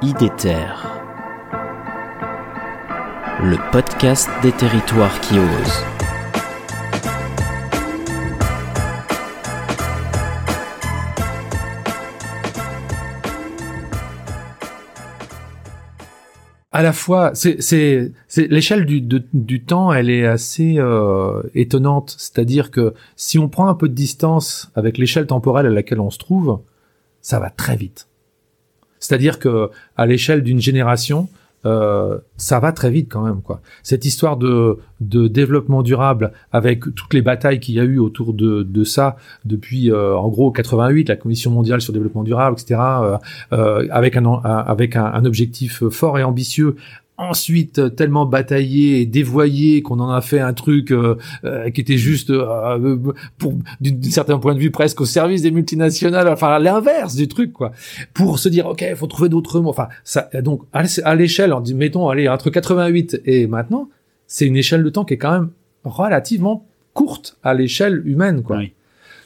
IDETER, le podcast des territoires qui osent. à la fois, c'est l'échelle du, du temps, elle est assez euh, étonnante. C'est-à-dire que si on prend un peu de distance avec l'échelle temporelle à laquelle on se trouve, ça va très vite. C'est-à-dire que à l'échelle d'une génération, euh, ça va très vite quand même quoi. Cette histoire de, de développement durable avec toutes les batailles qu'il y a eu autour de, de ça depuis euh, en gros 88 la Commission mondiale sur le développement durable etc euh, euh, avec un objectif fort et ambitieux ensuite tellement bataillé et dévoyé qu'on en a fait un truc euh, euh, qui était juste euh, pour d'un certain point de vue presque au service des multinationales enfin l'inverse du truc quoi. Pour se dire ok il faut trouver d'autres mots. Enfin ça donc à l'échelle on dit mettons allez entre 88 et maintenant c'est une échelle de temps qui est quand même relativement courte à l'échelle humaine quoi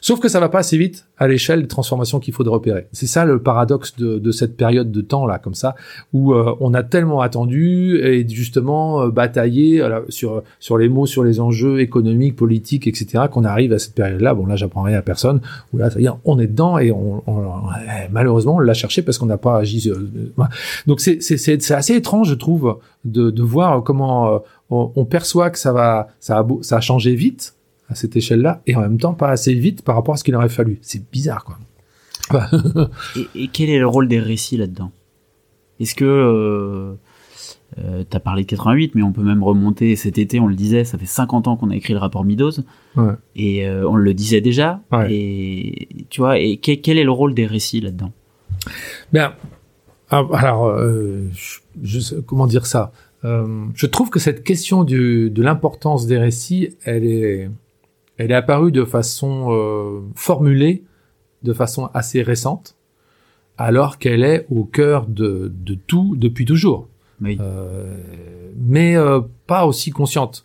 Sauf que ça va pas assez vite à l'échelle des transformations qu'il faut de repérer. C'est ça le paradoxe de, de, cette période de temps là, comme ça, où euh, on a tellement attendu et justement euh, bataillé euh, sur sur les mots, sur les enjeux économiques, politiques, etc. Qu'on arrive à cette période-là. Bon là, j'apprends rien à personne. Où là, c'est-à-dire on est dedans et on, malheureusement on l'a cherché parce qu'on n'a pas agi. Donc c'est c'est c'est assez étrange, je trouve, de de voir comment on, on perçoit que ça va ça a ça a changé vite à cette échelle-là et en même temps pas assez vite par rapport à ce qu'il aurait fallu. C'est bizarre, quoi. et, quel est le rôle des récits là-dedans? Est-ce que euh, euh, t'as parlé de 88, mais on peut même remonter cet été, on le disait, ça fait 50 ans qu'on a écrit le rapport Midos, et euh, on le disait déjà. Et tu vois, et quel, est le rôle des récits là-dedans? Bien, ah, alors, je, comment dire ça? Je trouve que cette question du, de l'importance des récits, elle est, elle est apparue de façon euh, formulée, de façon assez récente, alors qu'elle est au cœur de, de tout depuis toujours. Euh, mais euh, pas aussi consciente.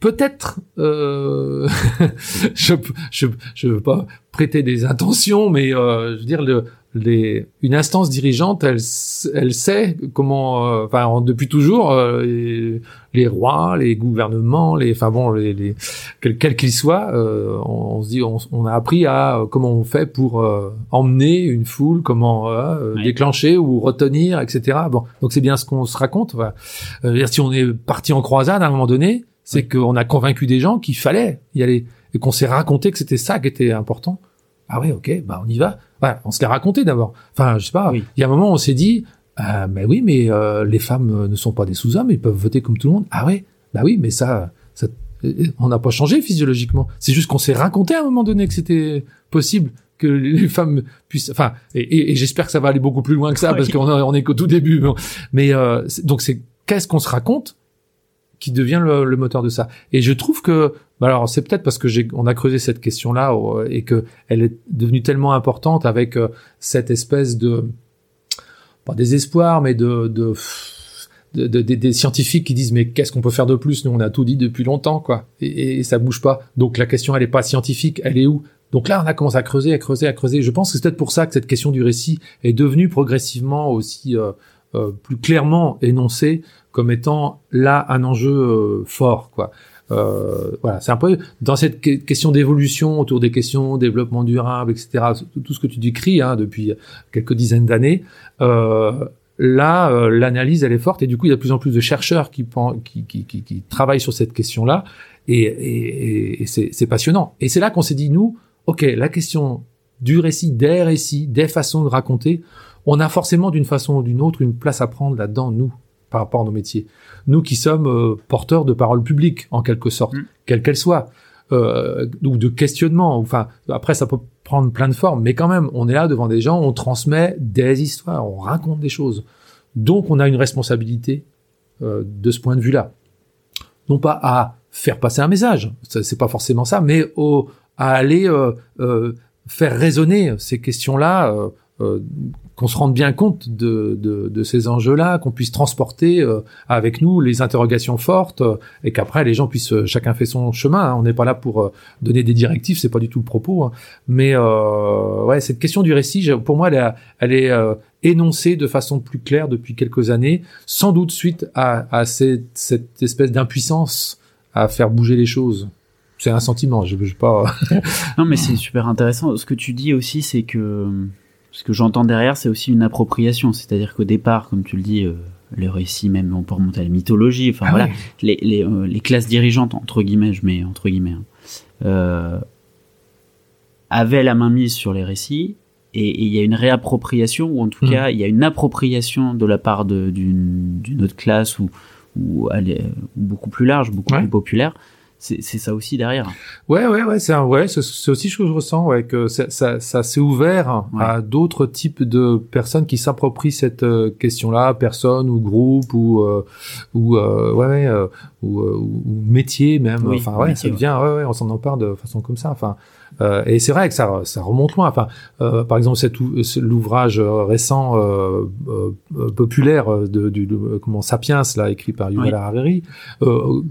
Peut-être, euh, je, je je veux pas prêter des intentions, mais euh, je veux dire le les, une instance dirigeante, elle, elle sait comment, euh, enfin depuis toujours, euh, les, rois, les gouvernements, les, enfin bon, les, les quels qu'ils soient, euh, on, se dit, on, a appris à comment on fait pour emmener une foule, comment déclencher ou retenir, etc. Bon, donc c'est bien ce qu'on se raconte. Voilà. si on est parti en croisade à un moment donné, c'est qu'on a convaincu des gens qu'il fallait y aller et qu'on s'est raconté que c'était ça qui était important. Ah ouais, ok, bah on y va. On se l'est raconté d'abord. Enfin, je sais pas. Il y a un moment, on s'est dit, euh, mais oui, mais euh, les femmes euh, ne sont pas des sous-hommes, ils peuvent voter comme tout le monde. Ah ouais, bah oui, mais ça, ça on n'a pas changé physiologiquement. C'est juste qu'on s'est raconté à un moment donné que c'était possible que les femmes puissent. Enfin, et, et, j'espère que ça va aller beaucoup plus loin que ça parce qu'on on est qu'au tout début. Mais euh, donc c'est qu'est-ce qu'on se raconte qui devient le, le, moteur de ça. Et je trouve que, bah alors c'est peut-être parce que j'ai, on a creusé cette question-là et que elle est devenue tellement importante avec euh, cette espèce de, pas désespoir, mais de, de, de, de des scientifiques qui disent mais qu'est-ce qu'on peut faire de plus? Nous on a tout dit depuis longtemps quoi, et, et, ça bouge pas. Donc la question elle est pas scientifique, elle est où? Donc là, on a commencé à creuser, à creuser, à creuser. Je pense que c'est peut-être pour ça que cette question du récit est devenue progressivement aussi euh, euh, plus clairement énoncée comme étant là un enjeu euh, fort, quoi. Euh, voilà, c'est un peu dans cette question d'évolution autour des questions développement durable, etc. Tout ce que tu décris hein, depuis quelques dizaines d'années. Euh, là, euh, l'analyse elle est forte et du coup il y a de plus en plus de chercheurs qui, qui, qui, qui, qui travaillent sur cette question-là et, et, et c'est passionnant. Et c'est là qu'on s'est dit nous, ok, la question du récit, des récits, des façons de raconter, on a forcément d'une façon ou d'une autre une place à prendre là-dedans nous par rapport à nos métiers. Nous qui sommes euh, porteurs de paroles publiques, en quelque sorte, mm. quelle qu'elle soit, euh, ou de questionnement. Enfin, après, ça peut prendre plein de formes, mais quand même, on est là devant des gens, on transmet des histoires, on raconte des choses. Donc, on a une responsabilité euh, de ce point de vue-là. Non pas à faire passer un message, c'est pas forcément ça, mais au, à aller faire résonner ces questions-là qu'on se rende bien compte de, de, de ces enjeux-là, qu'on puisse transporter euh, avec nous les interrogations fortes euh, et qu'après les gens puissent euh, chacun fait son chemin. Hein. On n'est pas là pour donner des directives, c'est pas du tout le propos. Hein. Mais ouais, cette question du récit, pour moi, elle est, elle est énoncée de façon plus claire depuis quelques années, sans doute suite à, à cette, cette espèce d'impuissance à faire bouger les choses c'est un sentiment, je veux pas. non, mais c'est super intéressant. Ce que tu dis aussi, c'est que ce que j'entends derrière, c'est aussi une appropriation. C'est-à-dire qu'au départ, comme tu le dis, euh, le récit, même on peut remonter à la mythologie, enfin ah voilà, les, les, euh, les, classes dirigeantes, entre guillemets, je mets entre guillemets, hein, euh, avaient la main mise sur les récits, et il y a une réappropriation, ou en tout hmm. cas, il y a une appropriation de la part d'une autre classe, ou, ou, beaucoup plus large, beaucoup plus populaire, c'est ça aussi derrière. Ouais, ouais, ouais, c'est ouais, c'est aussi ce que je ressens, ouais, que ça, ça, ça s'est ouvert à d'autres types de personnes qui s'approprient cette euh, question-là, personne ou groupe ou euh, ou euh, ouais, ou, ou, métier même. enfin, ouais, ça devient, ouais, ouais, on s'en empare de façon comme ça. Enfin, euh, et c'est vrai que ça, ça remonte loin. Enfin, euh, par exemple, cet l'ouvrage récent euh, populaire de, du comment Sapiens, là, écrit par Yuval Harari,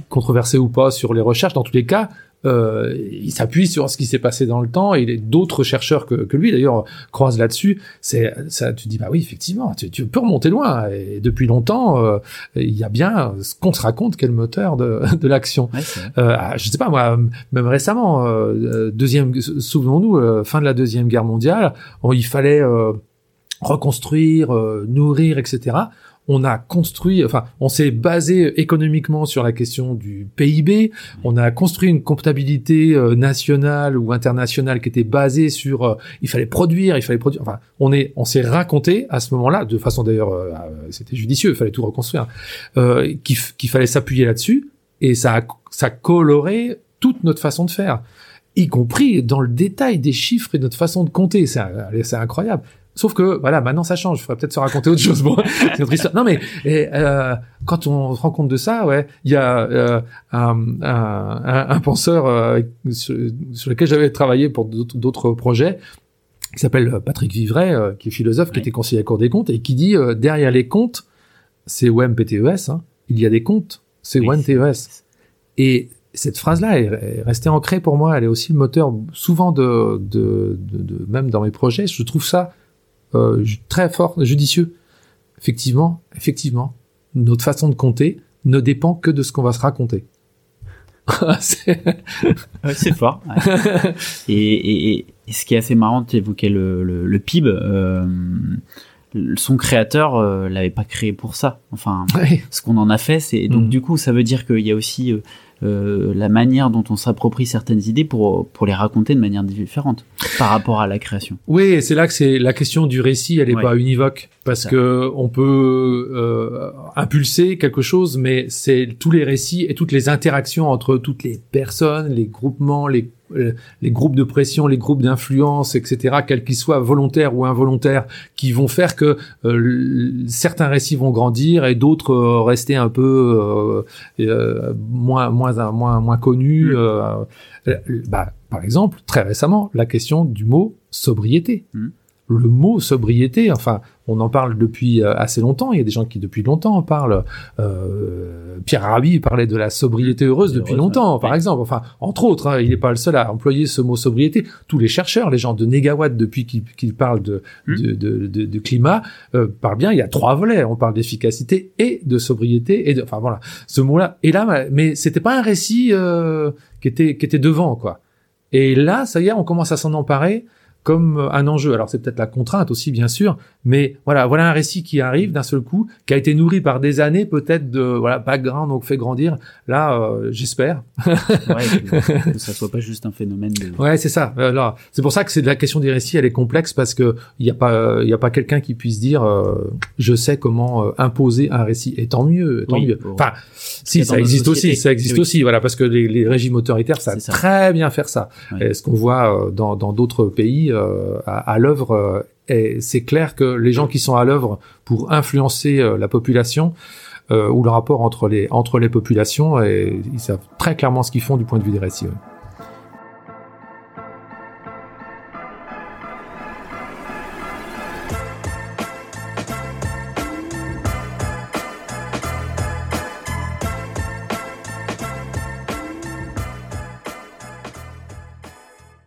controversé ou pas sur les recherches, dans tous les cas, euh, il s'appuie sur ce qui s'est passé dans le temps et d'autres chercheurs que, que lui d'ailleurs croisent là-dessus. C'est ça, tu dis bah oui effectivement, tu, tu peux remonter loin et depuis longtemps euh, il y a bien ce qu'on se raconte qu'est le moteur de, de l'action. euh, ah, je sais pas moi, même récemment, euh, deuxième, souvenons-nous, euh, fin de la deuxième guerre mondiale, il fallait reconstruire, nourrir, etc on a construit, enfin, on s'est basé économiquement sur la question du PIB. On a construit une comptabilité euh, nationale ou internationale qui était basée sur, euh, il fallait produire, il fallait produire. Enfin, on est, on s'est raconté à ce moment-là, de façon d'ailleurs, euh, c'était judicieux, il fallait tout reconstruire, qu'il fallait s'appuyer là-dessus, et ça a, ça coloré toute notre façon de faire y compris dans le détail des chiffres et notre façon de compter. C'est incroyable. Sauf que voilà, maintenant ça change. Il faudrait peut-être se raconter autre chose. Bon, c'est histoire. Non mais euh, quand on se rend compte de ça, ouais, il y a euh, un, un, un, penseur euh, sur, lequel j'avais travaillé pour d'autres projets qui s'appelle Patrick Vivray, euh, qui est philosophe, qui était conseiller à Cour des comptes et qui dit euh, derrière les comptes, c'est OMPTES, hein, il y a des comptes, c'est oui, OMTES. Et cette phrase-là est, restée ancrée pour moi. Elle est aussi le moteur souvent de, de, de, de même dans mes projets. Je trouve ça euh, très fort, judicieux. Effectivement, effectivement, notre façon de compter ne dépend que de ce qu'on va se raconter. c'est fort. et, et, ce qui est assez marrant, tu évoquais le, le, PIB. Euh, son créateur euh, l'avait pas créé pour ça. Enfin, ce qu'on en a fait, c'est donc mm. du coup, ça veut dire qu'il y a aussi euh, euh, la manière dont on s'approprie certaines idées pour pour les raconter de manière différente par rapport à la création. Oui, c'est là que c'est la question du récit, elle est pas univoque parce que on peut euh, impulser quelque chose, mais c'est tous les récits et toutes les interactions entre toutes les personnes, les groupements, les les groupes de pression, les groupes d'influence, etc., quels qu'ils soient, volontaires ou involontaires, qui vont faire que euh, certains récits vont grandir et d'autres euh, rester un peu moins moins moins moins connus. Mm. bah, par exemple, très récemment, la question du mot sobriété. Mm le mot sobriété, enfin, on en parle depuis euh, assez longtemps. Il y a des gens qui depuis longtemps en parlent. Euh, Pierre Rabhi parlait de la sobriété heureuse depuis longtemps, par exemple. Enfin, entre autres, hein, il n'est pas le seul à employer ce mot sobriété. Tous les chercheurs, les gens de Négawatt depuis qu'ils parlent de, hmm. de, de, de, climat, euh, parlent bien. Il y a trois volets. On parle d'efficacité et de sobriété et de, enfin voilà, ce mot-là. Et là, mais c'était pas un récit euh, qui était qui était devant quoi. Et là, ça y est, on commence à s'en emparer comme un enjeu. Alors c'est peut-être la contrainte aussi, bien sûr, mais voilà, voilà un récit qui arrive d'un seul coup, qui a été nourri par des années peut-être de voilà background, donc fait grandir. Là, euh, j'espère. ouais, que, ça soit pas juste un phénomène. De... Ouais, c'est ça. Euh, c'est pour ça que c'est la question des récits, elle est complexe parce que il y a pas, il y a pas quelqu'un qui puisse dire, je sais comment imposer un récit. Et tant mieux, tant mieux. Enfin, si ça existe aussi, ça existe aussi, voilà, parce que les, les régimes autoritaires savent très bien faire ça. Et ce qu'on voit dans d'autres pays euh, à, à l'œuvre. Euh, et c'est clair que les gens qui sont à l'œuvre pour influencer euh, la population ou le rapport entre les entre les populations, et ils savent très clairement ce qu'ils font du point de vue des récits.